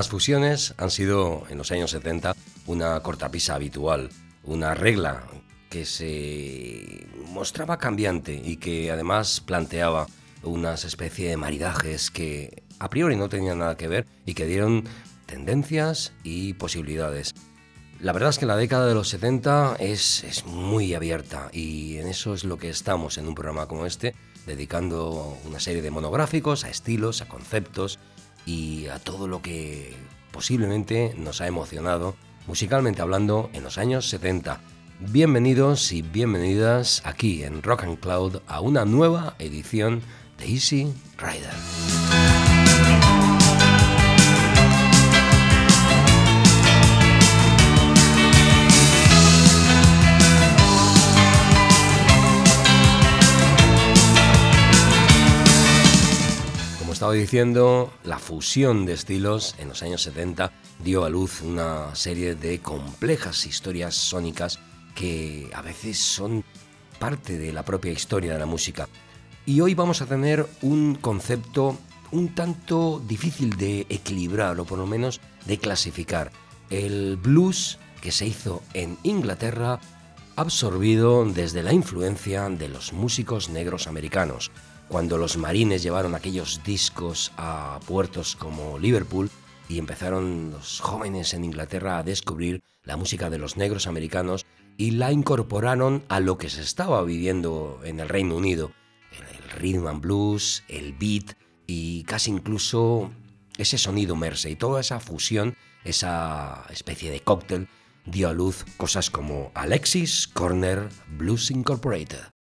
Las fusiones han sido en los años 70 una cortapisa habitual, una regla que se mostraba cambiante y que además planteaba unas especie de maridajes que a priori no tenían nada que ver y que dieron tendencias y posibilidades. La verdad es que la década de los 70 es, es muy abierta y en eso es lo que estamos en un programa como este, dedicando una serie de monográficos a estilos, a conceptos y a todo lo que posiblemente nos ha emocionado, musicalmente hablando, en los años 70. Bienvenidos y bienvenidas aquí en Rock and Cloud a una nueva edición de Easy Rider. Estaba diciendo, la fusión de estilos en los años 70 dio a luz una serie de complejas historias sónicas que a veces son parte de la propia historia de la música. Y hoy vamos a tener un concepto un tanto difícil de equilibrar o por lo menos de clasificar. El blues que se hizo en Inglaterra absorbido desde la influencia de los músicos negros americanos cuando los marines llevaron aquellos discos a puertos como Liverpool y empezaron los jóvenes en Inglaterra a descubrir la música de los negros americanos y la incorporaron a lo que se estaba viviendo en el Reino Unido, el rhythm and blues, el beat y casi incluso ese sonido merce y toda esa fusión, esa especie de cóctel dio a luz cosas como Alexis Corner Blues Incorporated.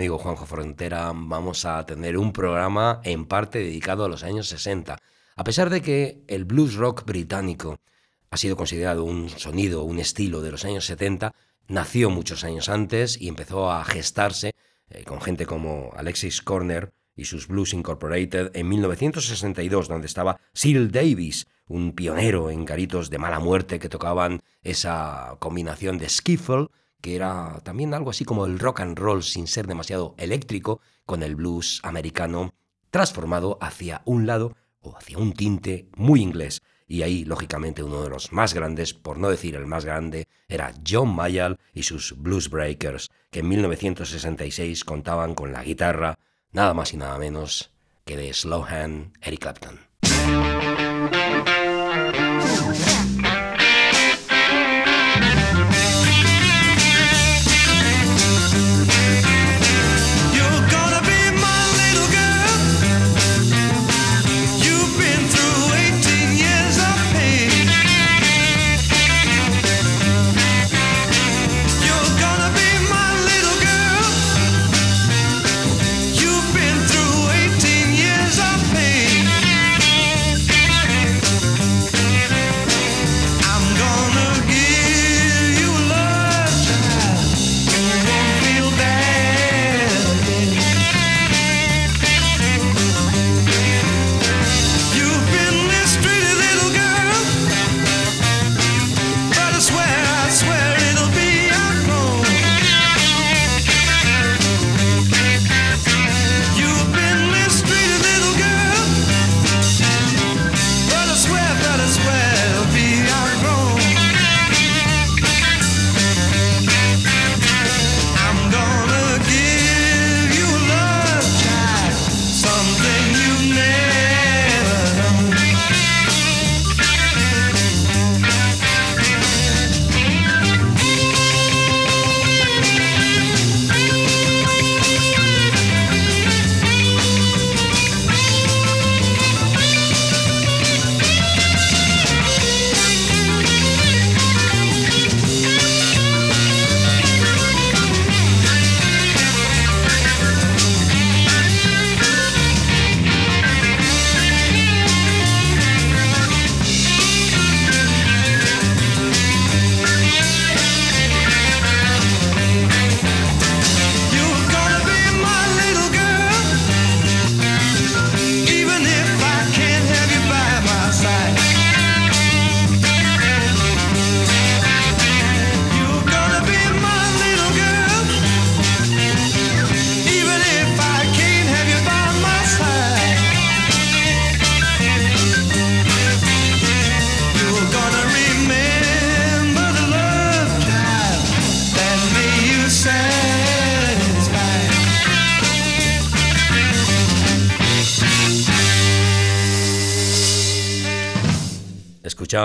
Amigo Juanjo Frontera, vamos a tener un programa en parte dedicado a los años 60. A pesar de que el blues rock británico ha sido considerado un sonido, un estilo de los años 70, nació muchos años antes y empezó a gestarse eh, con gente como Alexis Corner y sus Blues Incorporated en 1962, donde estaba Cyril Davis, un pionero en garitos de mala muerte que tocaban esa combinación de skiffle que era también algo así como el rock and roll sin ser demasiado eléctrico, con el blues americano transformado hacia un lado o hacia un tinte muy inglés. Y ahí, lógicamente, uno de los más grandes, por no decir el más grande, era John Mayall y sus Blues Breakers, que en 1966 contaban con la guitarra, nada más y nada menos que de Slowhand Eric Clapton.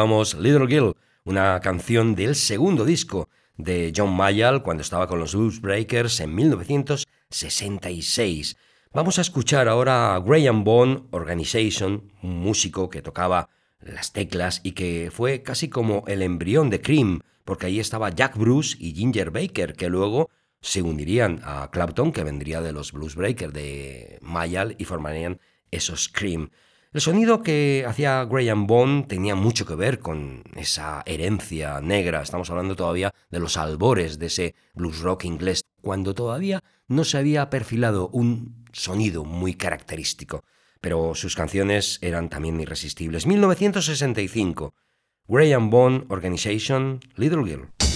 Little Girl, una canción del segundo disco de John Mayall cuando estaba con los Blues Breakers en 1966. Vamos a escuchar ahora a Graham Bond Organization, un músico que tocaba las teclas y que fue casi como el embrión de Cream, porque ahí estaba Jack Bruce y Ginger Baker, que luego se unirían a Clapton, que vendría de los Blues Breakers de Mayall, y formarían esos Cream. El sonido que hacía Graham Bond tenía mucho que ver con esa herencia negra. Estamos hablando todavía de los albores de ese blues rock inglés, cuando todavía no se había perfilado un sonido muy característico. Pero sus canciones eran también irresistibles. 1965. Graham Bond Organization, Little Girl.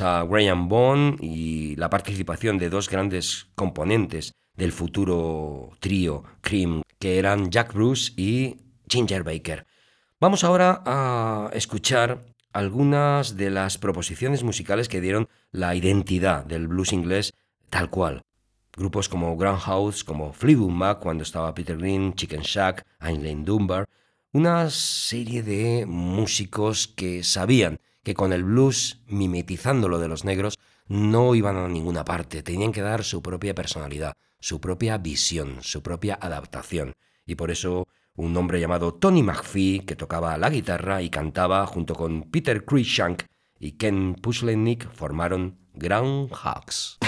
A Graham Bond y la participación de dos grandes componentes del futuro trío Cream, que eran Jack Bruce y Ginger Baker. Vamos ahora a escuchar algunas de las proposiciones musicales que dieron la identidad del blues inglés tal cual. Grupos como House, como Fleetwood Mac cuando estaba Peter Green, Chicken Shack, Ainley Dunbar, una serie de músicos que sabían que con el blues, mimetizando lo de los negros, no iban a ninguna parte, tenían que dar su propia personalidad, su propia visión, su propia adaptación. Y por eso un hombre llamado Tony McPhee, que tocaba la guitarra y cantaba junto con Peter Cruikshank y Ken Puslenick, formaron Groundhogs.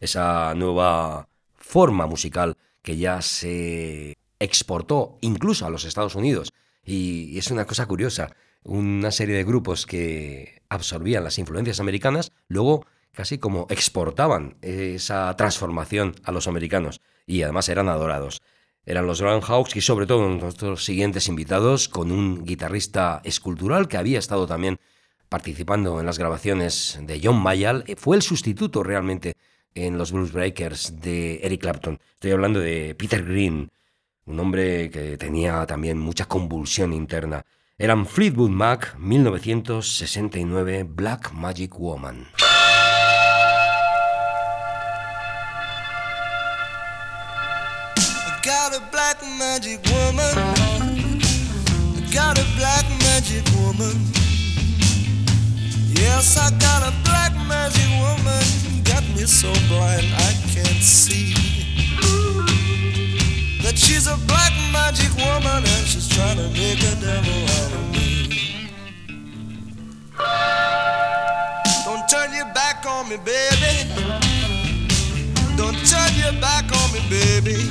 Esa nueva forma musical que ya se exportó incluso a los Estados Unidos. Y es una cosa curiosa, una serie de grupos que absorbían las influencias americanas, luego casi como exportaban esa transformación a los americanos y además eran adorados. Eran los Groundhogs y sobre todo nuestros siguientes invitados con un guitarrista escultural que había estado también participando en las grabaciones de John Mayall, fue el sustituto realmente en los Blues Breakers de Eric Clapton. Estoy hablando de Peter Green, un hombre que tenía también mucha convulsión interna. Eran Fleetwood Mac, 1969, Black Magic Woman. got a black magic woman. black magic woman. Yes, I got a black magic woman. Got me so blind I can't see. That she's a black magic woman and she's trying to make a devil out of me. Don't turn your back on me, baby. Don't turn your back on me, baby.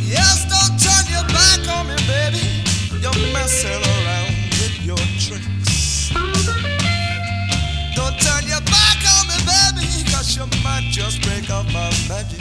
Yes, don't turn your back on me, baby. You're messing around just break up my magic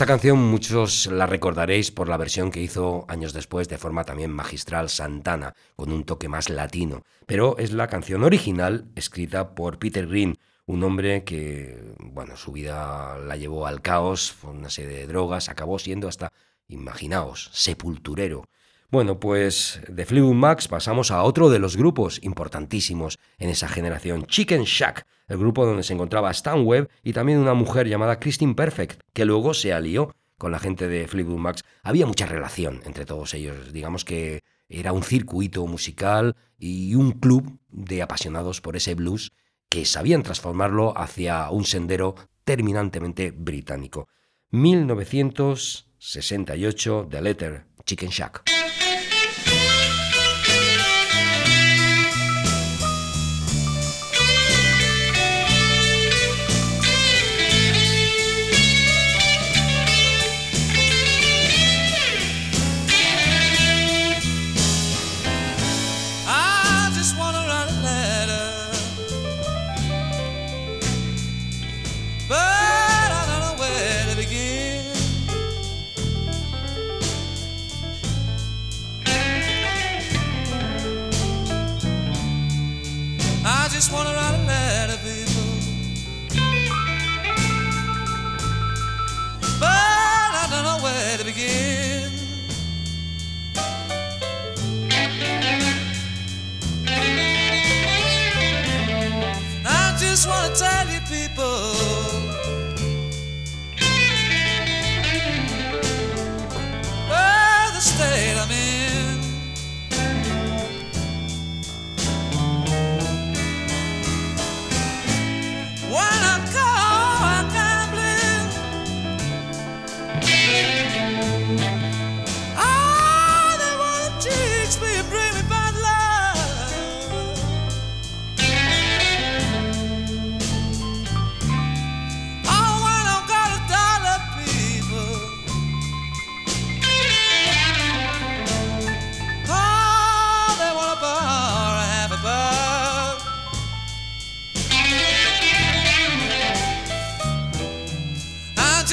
esta canción muchos la recordaréis por la versión que hizo años después de forma también magistral Santana, con un toque más latino, pero es la canción original escrita por Peter Green, un hombre que, bueno, su vida la llevó al caos, por una serie de drogas, acabó siendo hasta, imaginaos, sepulturero. Bueno, pues de Fleetwood Max pasamos a otro de los grupos importantísimos en esa generación, Chicken Shack, el grupo donde se encontraba Stan Webb y también una mujer llamada Christine Perfect, que luego se alió con la gente de Fleetwood Max. Había mucha relación entre todos ellos, digamos que era un circuito musical y un club de apasionados por ese blues que sabían transformarlo hacia un sendero terminantemente británico. 1968, The Letter, Chicken Shack. just wanna write a letter, people. But I don't know where to begin. I just wanna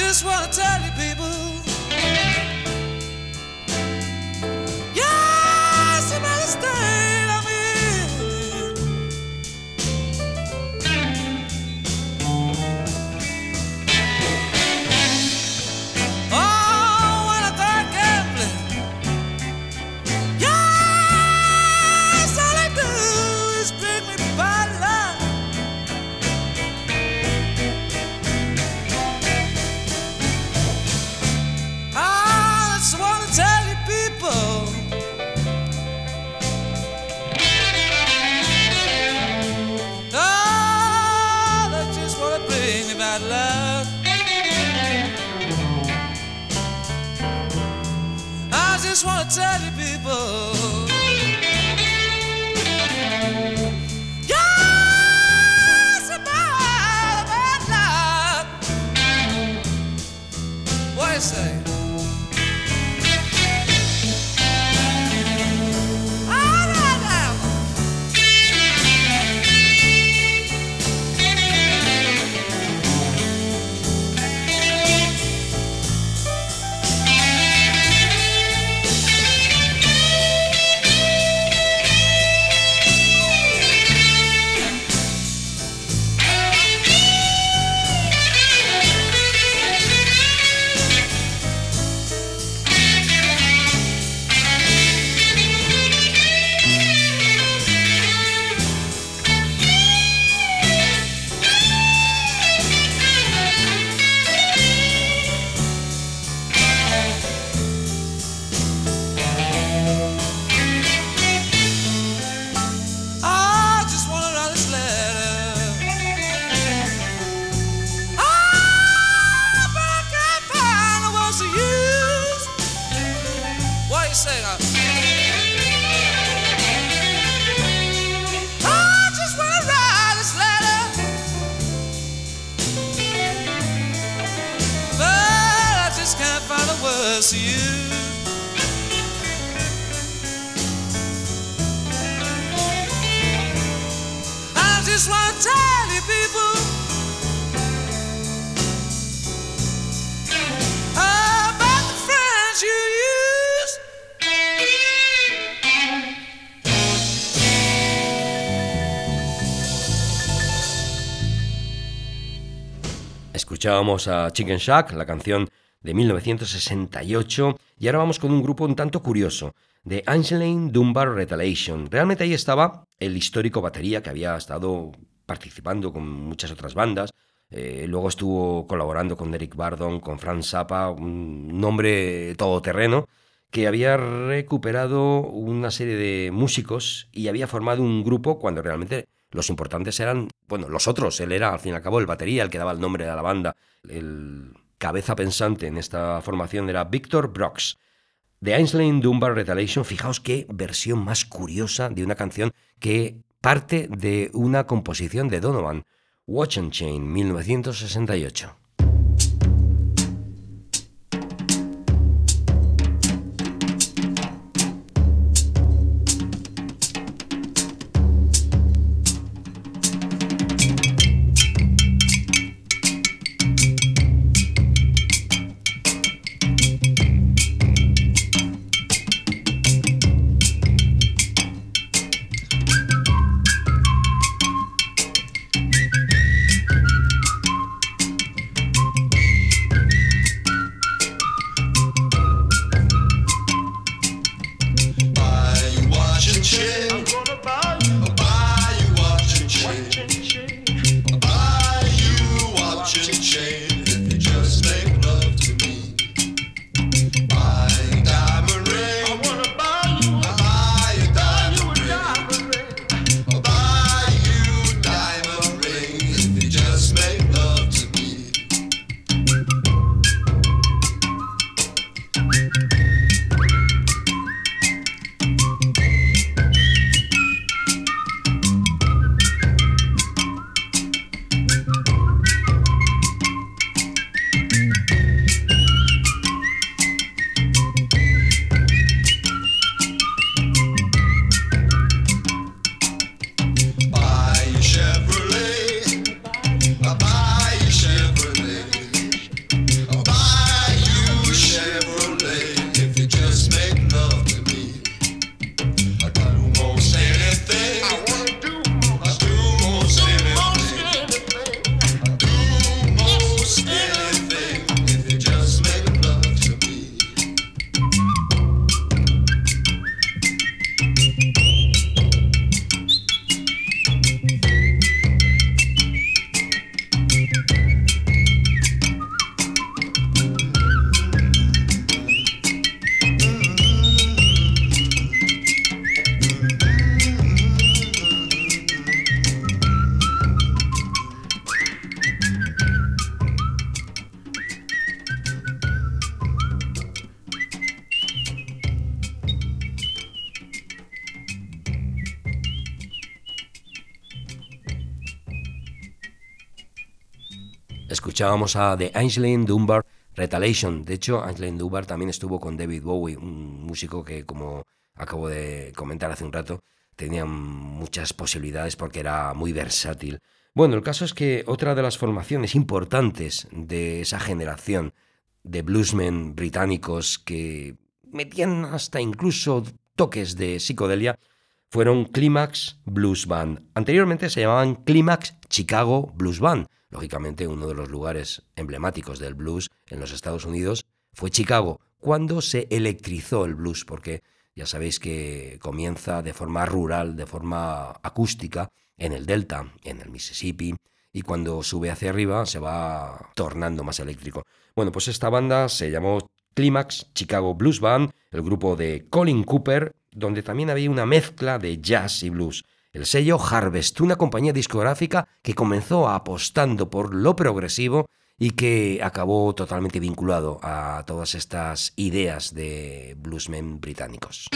just wanna tell Escuchábamos a Chicken Shack, la canción de 1968, y ahora vamos con un grupo un tanto curioso, de Angeline Dunbar Retaliation. Realmente ahí estaba el histórico batería que había estado participando con muchas otras bandas. eh, luego estuvo colaborando con Derek Bardon, con Franz Zappa, un nombre todoterreno que había recuperado una serie de músicos y había formado un grupo cuando realmente los importantes eran, bueno, los otros. Él era, al fin y al cabo, el batería, el que daba el nombre a la banda. El cabeza pensante en esta formación era Victor Brox. De Ainsley Dunbar Retaliation, fijaos qué versión más curiosa de una canción que parte de una composición de Donovan, Watch and Chain, 1968. Escuchábamos a The Ainsley Dunbar Retaliation. De hecho, Ainsley Dunbar también estuvo con David Bowie, un músico que, como acabo de comentar hace un rato, tenía muchas posibilidades porque era muy versátil. Bueno, el caso es que otra de las formaciones importantes de esa generación de bluesmen británicos que metían hasta incluso toques de psicodelia fueron Climax Blues Band. Anteriormente se llamaban Climax Chicago Blues Band. Lógicamente, uno de los lugares emblemáticos del blues en los Estados Unidos fue Chicago, cuando se electrizó el blues, porque ya sabéis que comienza de forma rural, de forma acústica, en el Delta, en el Mississippi, y cuando sube hacia arriba se va tornando más eléctrico. Bueno, pues esta banda se llamó Climax Chicago Blues Band, el grupo de Colin Cooper, donde también había una mezcla de jazz y blues. El sello Harvest, una compañía discográfica que comenzó apostando por lo progresivo y que acabó totalmente vinculado a todas estas ideas de bluesmen británicos.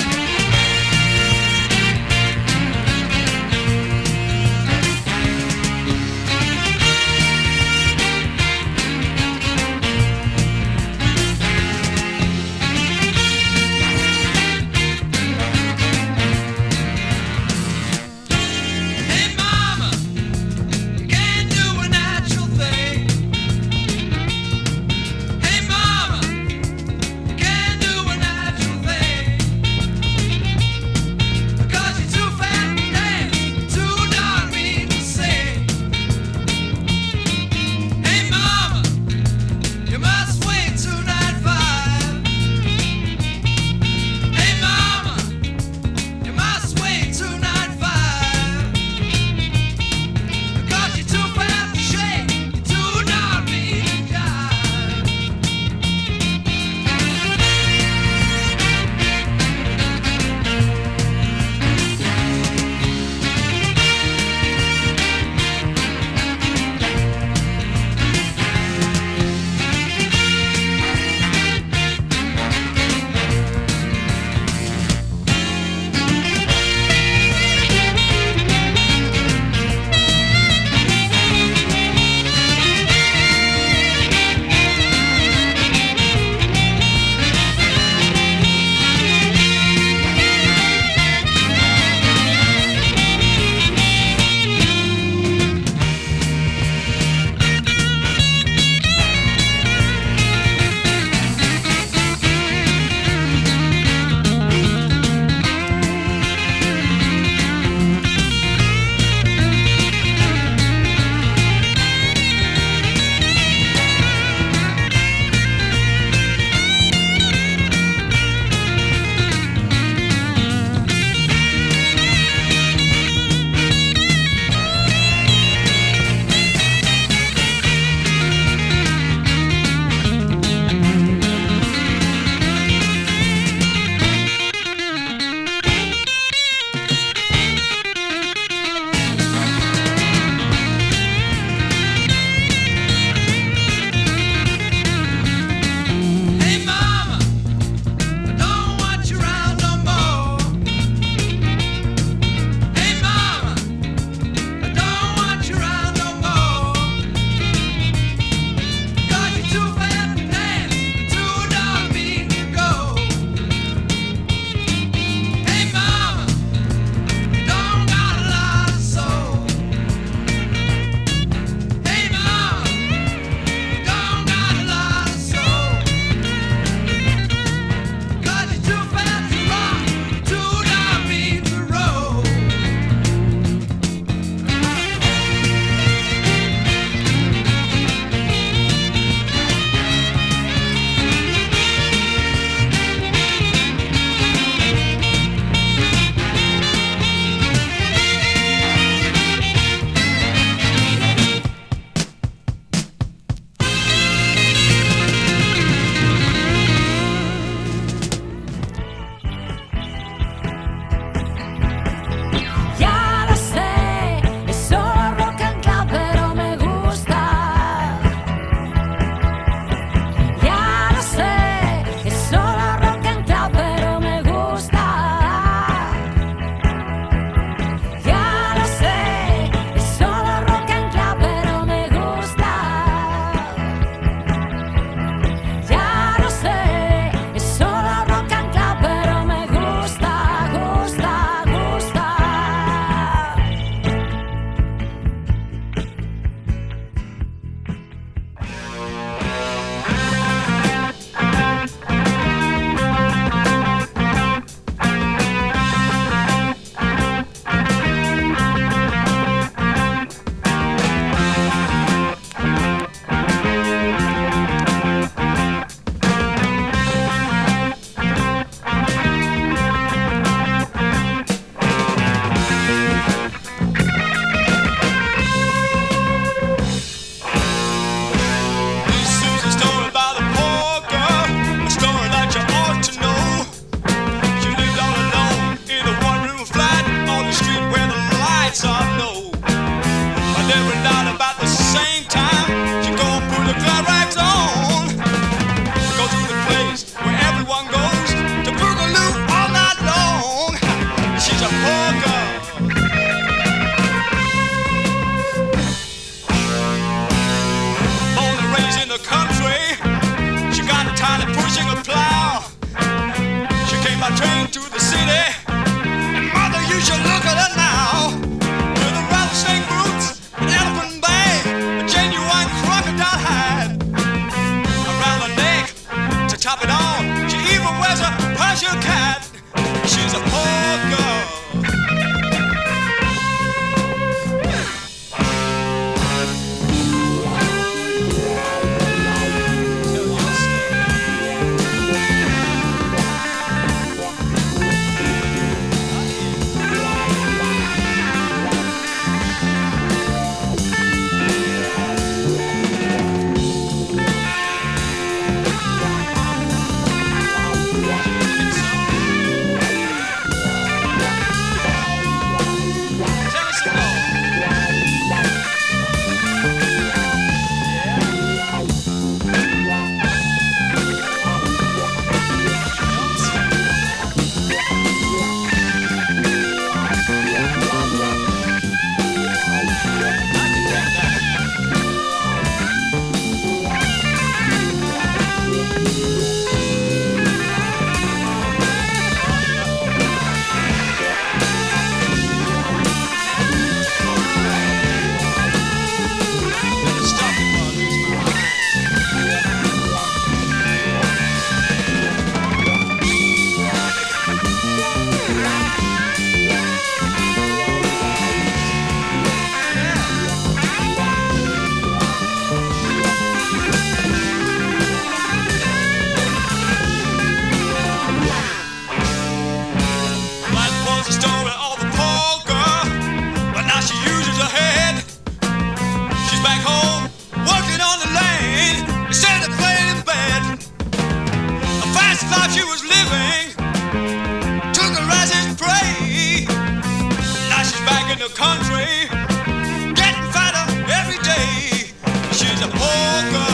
A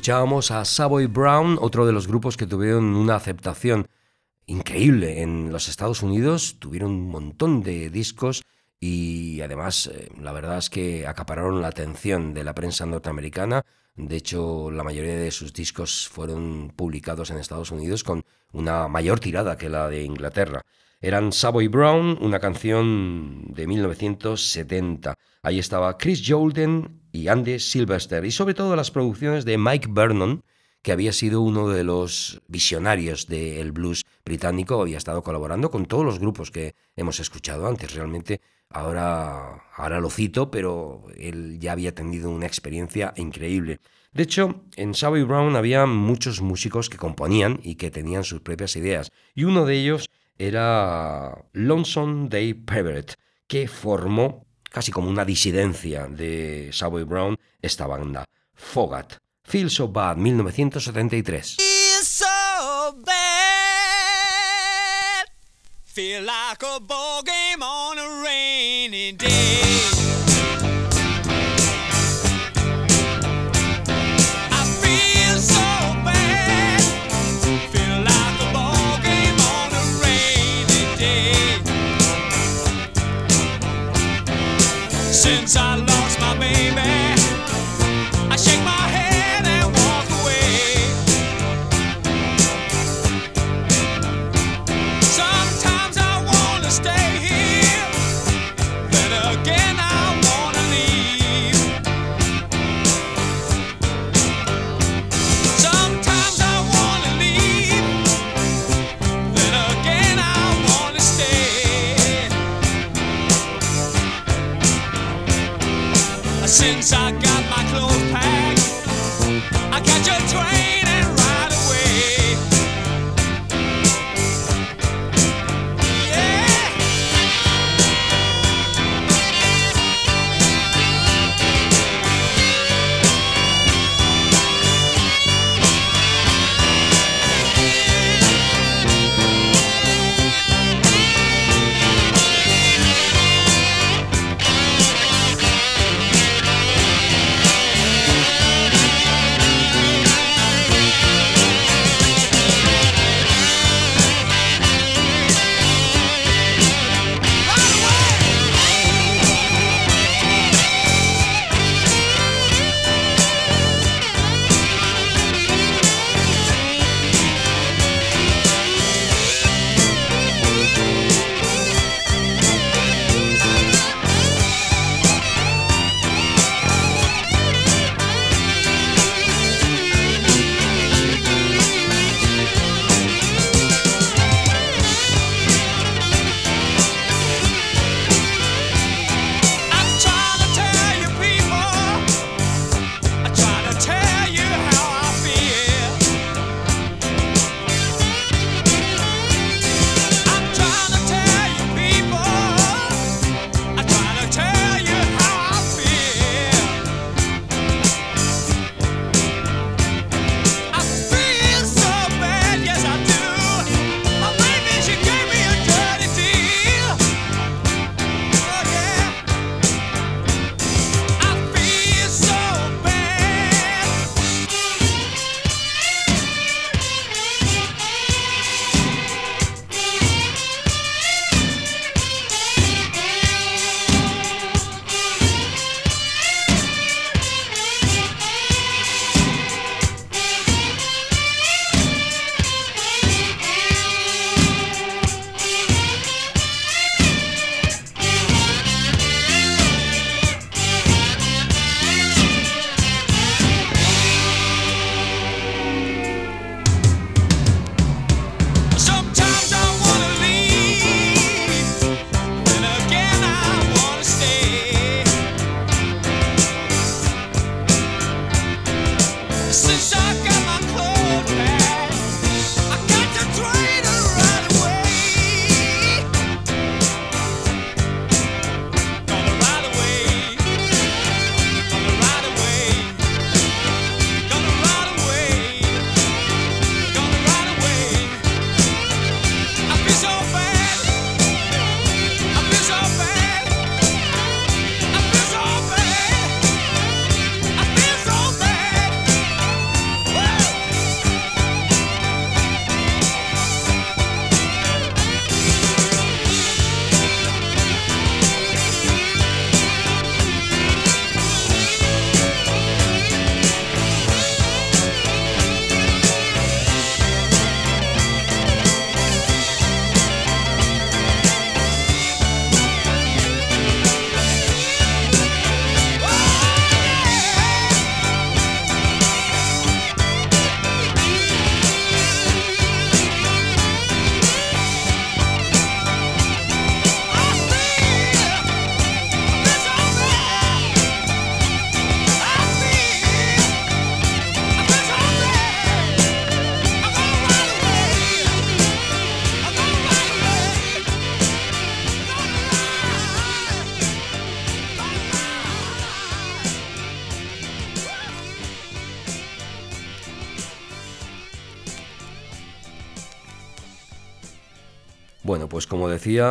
Escuchábamos a Savoy Brown, otro de los grupos que tuvieron una aceptación increíble en los Estados Unidos, tuvieron un montón de discos y además eh, la verdad es que acapararon la atención de la prensa norteamericana. De hecho, la mayoría de sus discos fueron publicados en Estados Unidos con una mayor tirada que la de Inglaterra. Eran Savoy Brown, una canción de 1970. Ahí estaba Chris Jordan y Andy Sylvester y sobre todo las producciones de Mike Vernon, que había sido uno de los visionarios del blues británico, había estado colaborando con todos los grupos que hemos escuchado antes. Realmente ahora, ahora lo cito, pero él ya había tenido una experiencia increíble. De hecho, en Savoy Brown había muchos músicos que componían y que tenían sus propias ideas, y uno de ellos era Lonesome Dave Peverett, que formó casi como una disidencia de Savoy Brown esta banda, Fogat. Feel So Bad, 1973. Feel so bad. Feel like a ball game on a rainy day.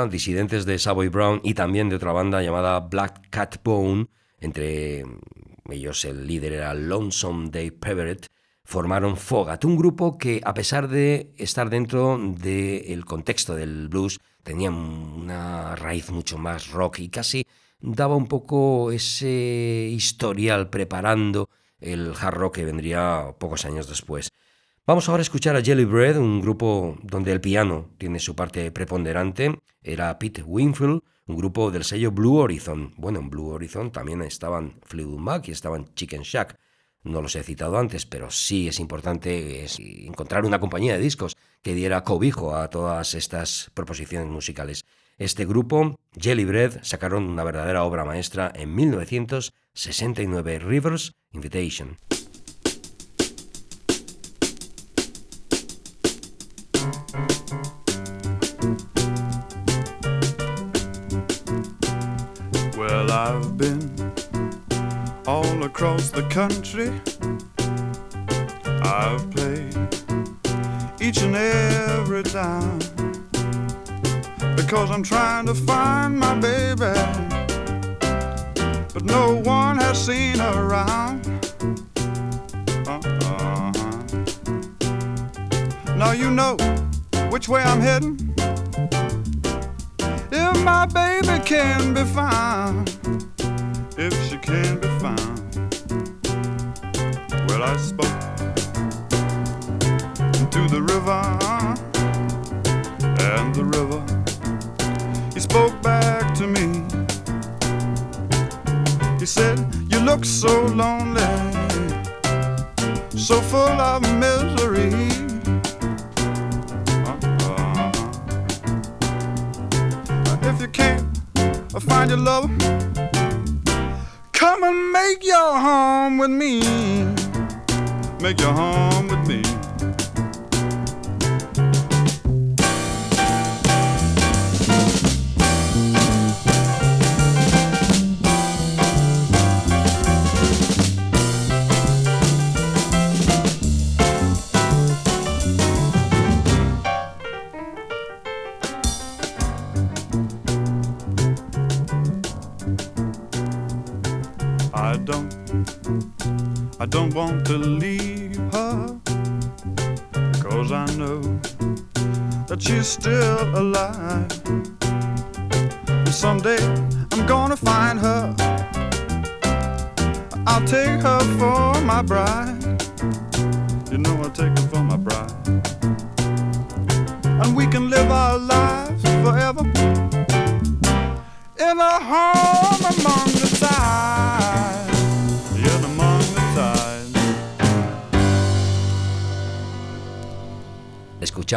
Disidentes de Savoy Brown y también de otra banda llamada Black Cat Bone, entre ellos el líder era Lonesome Dave Peverett, formaron Fogat, un grupo que a pesar de estar dentro del contexto del blues, tenía una raíz mucho más rock y casi daba un poco ese historial preparando el hard rock que vendría pocos años después. Vamos ahora a escuchar a Jelly Bread, un grupo donde el piano tiene su parte preponderante. Era Pete Winfield, un grupo del sello Blue Horizon. Bueno, en Blue Horizon también estaban Fleetwood Mac y estaban Chicken Shack. No los he citado antes, pero sí es importante encontrar una compañía de discos que diera cobijo a todas estas proposiciones musicales. Este grupo, Jelly Bread, sacaron una verdadera obra maestra en 1969, Rivers Invitation. Across the country. I've played each and every time because I'm trying to find my baby, but no one has seen her around. Uh-uh. Now you know which way I'm heading. If my baby can be found, if she can be found. Well, I spoke to the river, and the river he spoke back to me. He said, You look so lonely, so full of misery. Uh-uh. If you can't find your love, come and make your home with me. Make your home with me. She's still alive. And someday I'm gonna find her. I'll take her for my bride.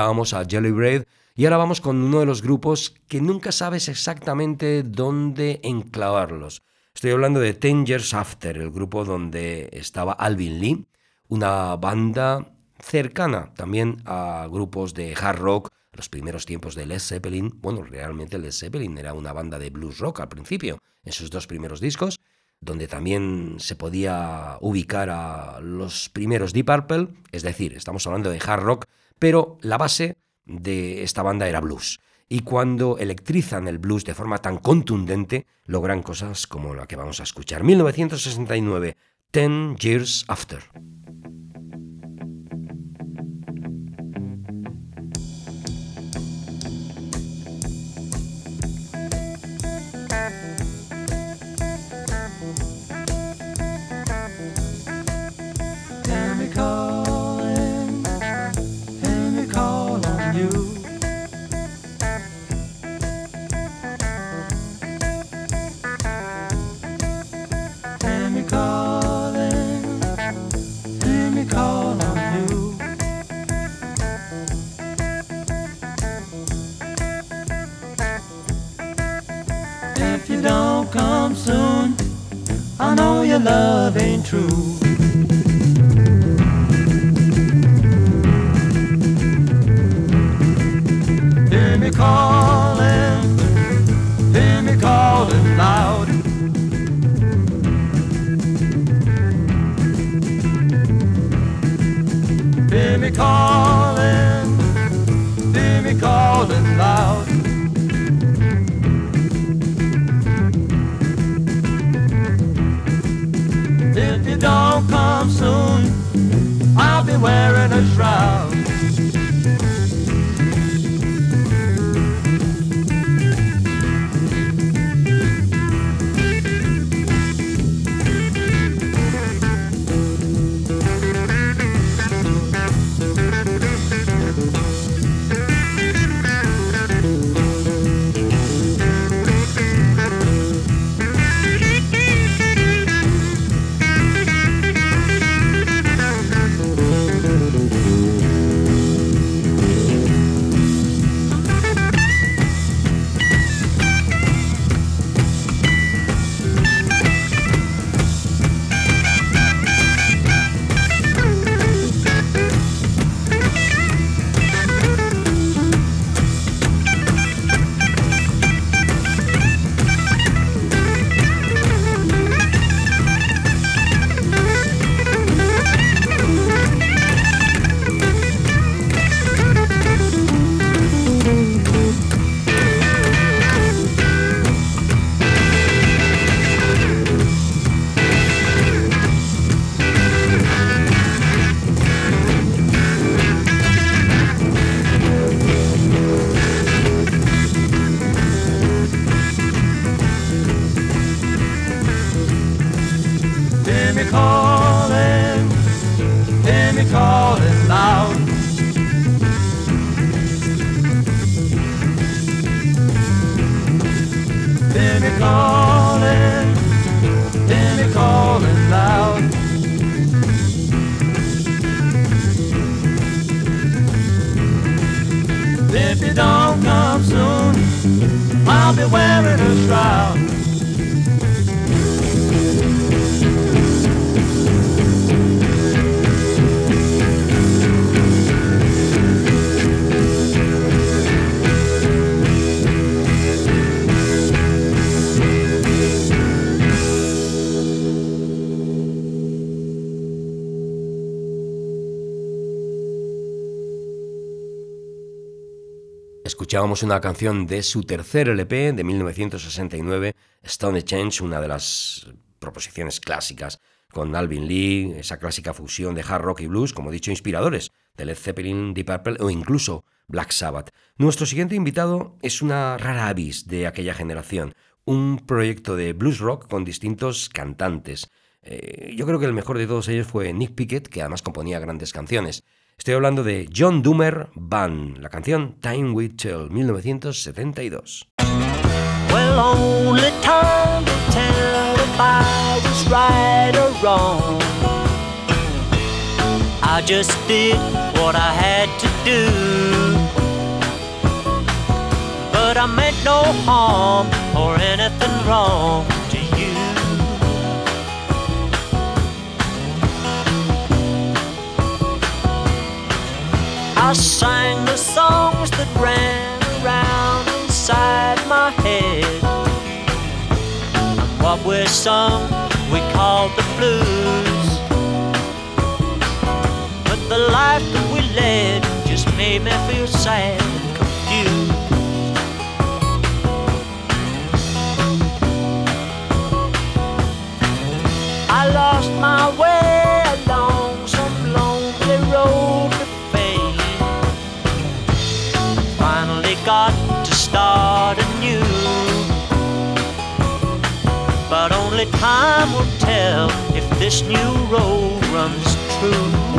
Escuchábamos a Jelly y ahora vamos con uno de los grupos que nunca sabes exactamente dónde enclavarlos. Estoy hablando de Ten Years After, el grupo donde estaba Alvin Lee, una banda cercana también a grupos de hard rock, los primeros tiempos de Led Zeppelin. Bueno, realmente Led Zeppelin era una banda de blues rock al principio, en sus dos primeros discos, donde también se podía ubicar a los primeros Deep Purple, es decir, estamos hablando de hard rock pero la base de esta banda era blues. Y cuando electrizan el blues de forma tan contundente, logran cosas como la que vamos a escuchar. 1969, Ten Years After. True. where Escuchábamos una canción de su tercer LP de 1969, Stone Change, una de las proposiciones clásicas con Alvin Lee, esa clásica fusión de hard rock y blues, como he dicho, inspiradores de Led Zeppelin, Deep Purple o incluso Black Sabbath. Nuestro siguiente invitado es una rara avis de aquella generación, un proyecto de blues rock con distintos cantantes. Eh, yo creo que el mejor de todos ellos fue Nick Pickett, que además componía grandes canciones. Estoy hablando de John Doomer Band, la canción Time Will Tell, 1972. Well, only time will tell if I was right or wrong. I just did what I had to do. But I meant no harm or anything wrong I sang the songs that ran around inside my head. And what we sung, we called the blues. But the life that we led just made me feel sad and confused. I lost my way time will tell if this new road runs true.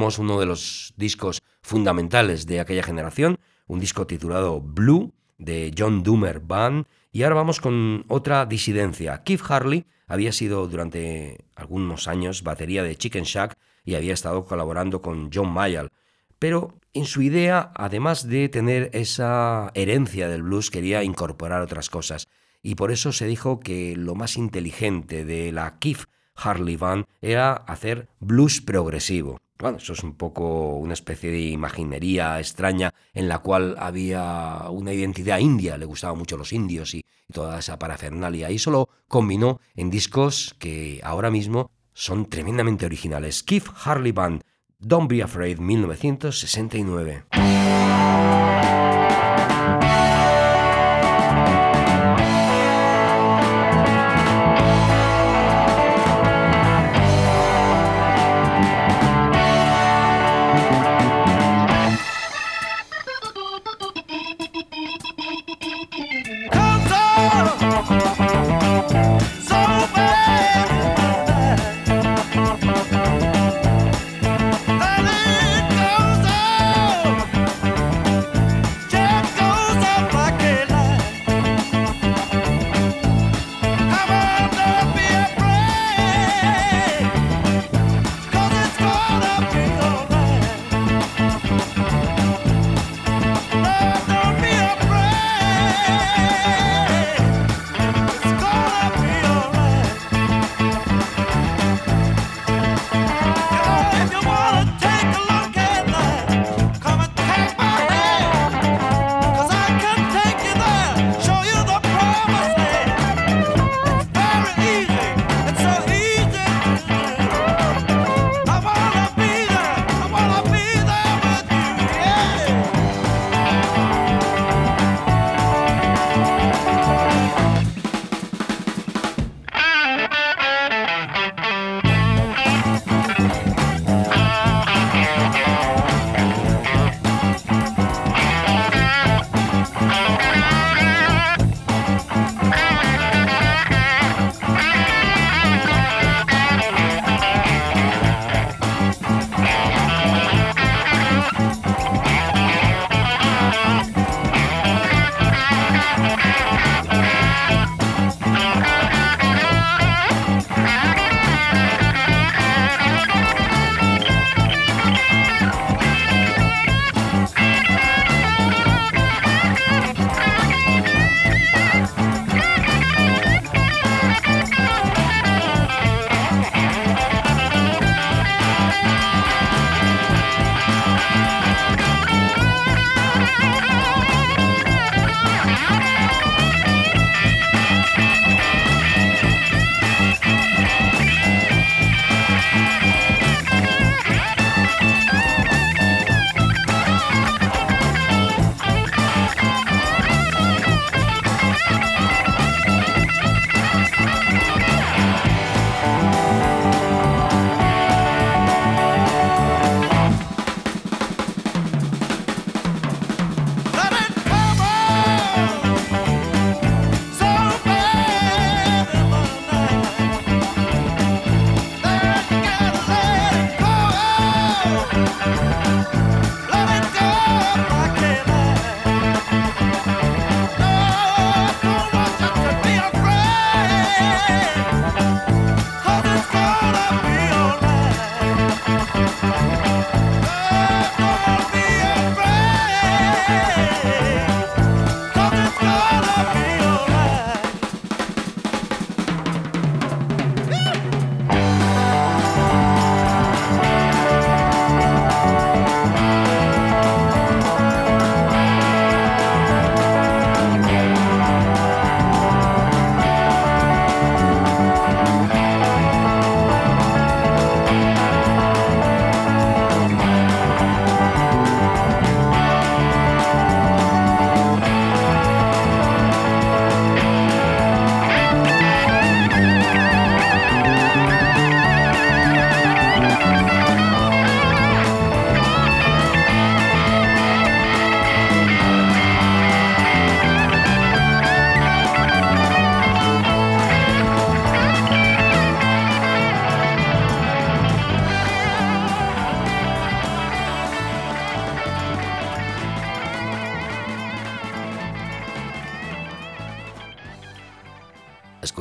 Uno de los discos fundamentales de aquella generación, un disco titulado Blue de John Doomer Band, y ahora vamos con otra disidencia. Keith Harley había sido durante algunos años batería de Chicken Shack y había estado colaborando con John Mayall, pero en su idea, además de tener esa herencia del blues, quería incorporar otras cosas, y por eso se dijo que lo más inteligente de la Keith Harley Band era hacer blues progresivo. Bueno, eso es un poco una especie de imaginería extraña en la cual había una identidad india, le gustaban mucho los indios y, toda esa parafernalia, y eso lo combinó en discos que ahora mismo son tremendamente originales. Keith Harley Band, Don't Be Afraid, 1969.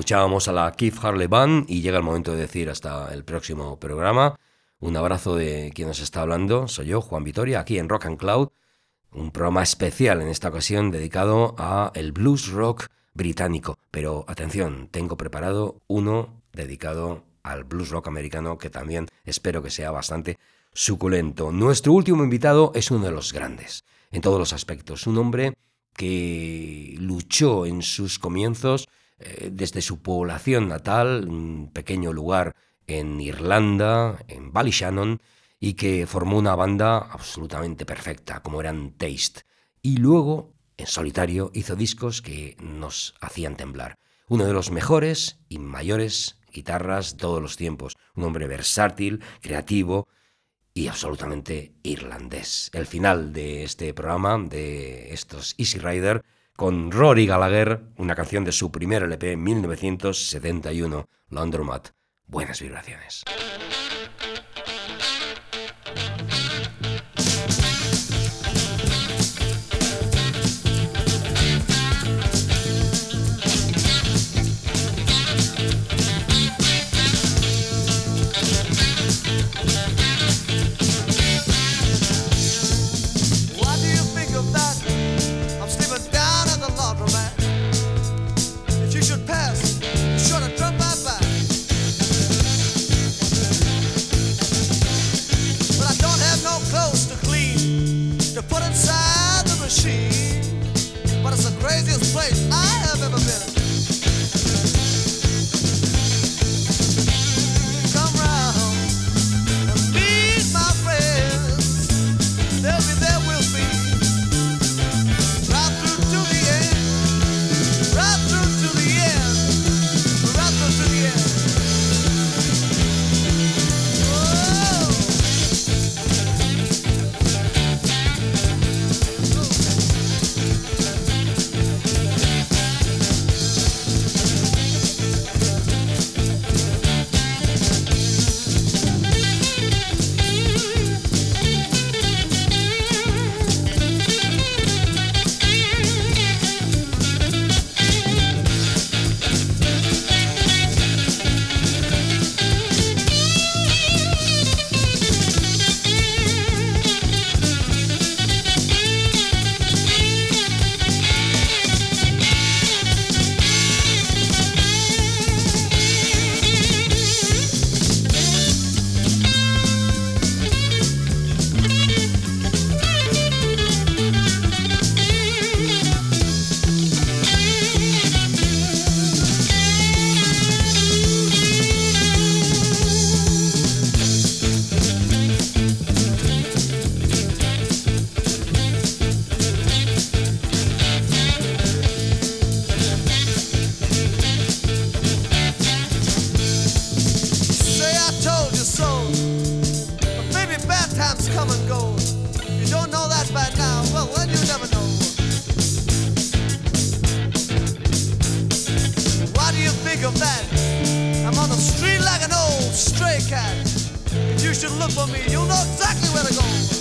Escuchábamos a la Keith Harley Band y llega el momento de decir hasta el próximo programa. Un abrazo de quien nos está hablando, soy yo, Juan Vitoria, aquí en Rock and Cloud, un programa especial en esta ocasión dedicado a el blues rock británico. Pero atención, tengo preparado uno dedicado al blues rock americano que también espero que sea bastante suculento. Nuestro último invitado es uno de los grandes, en todos los aspectos, un hombre que luchó en sus comienzos eh, desde su población natal, un pequeño lugar en Irlanda, en Ballyshannon, y que formó una banda absolutamente perfecta, como eran Taste. Y luego, en solitario, hizo discos que nos hacían temblar. Uno de los mejores y mayores guitarras de todos los tiempos. Un hombre versátil, creativo y absolutamente irlandés. El final de este programa, de estos Easy Rider, con Rory Gallagher, una canción de su primer LP en 1971, Laundromat. Buenas vibraciones. me. You know exactly where to go.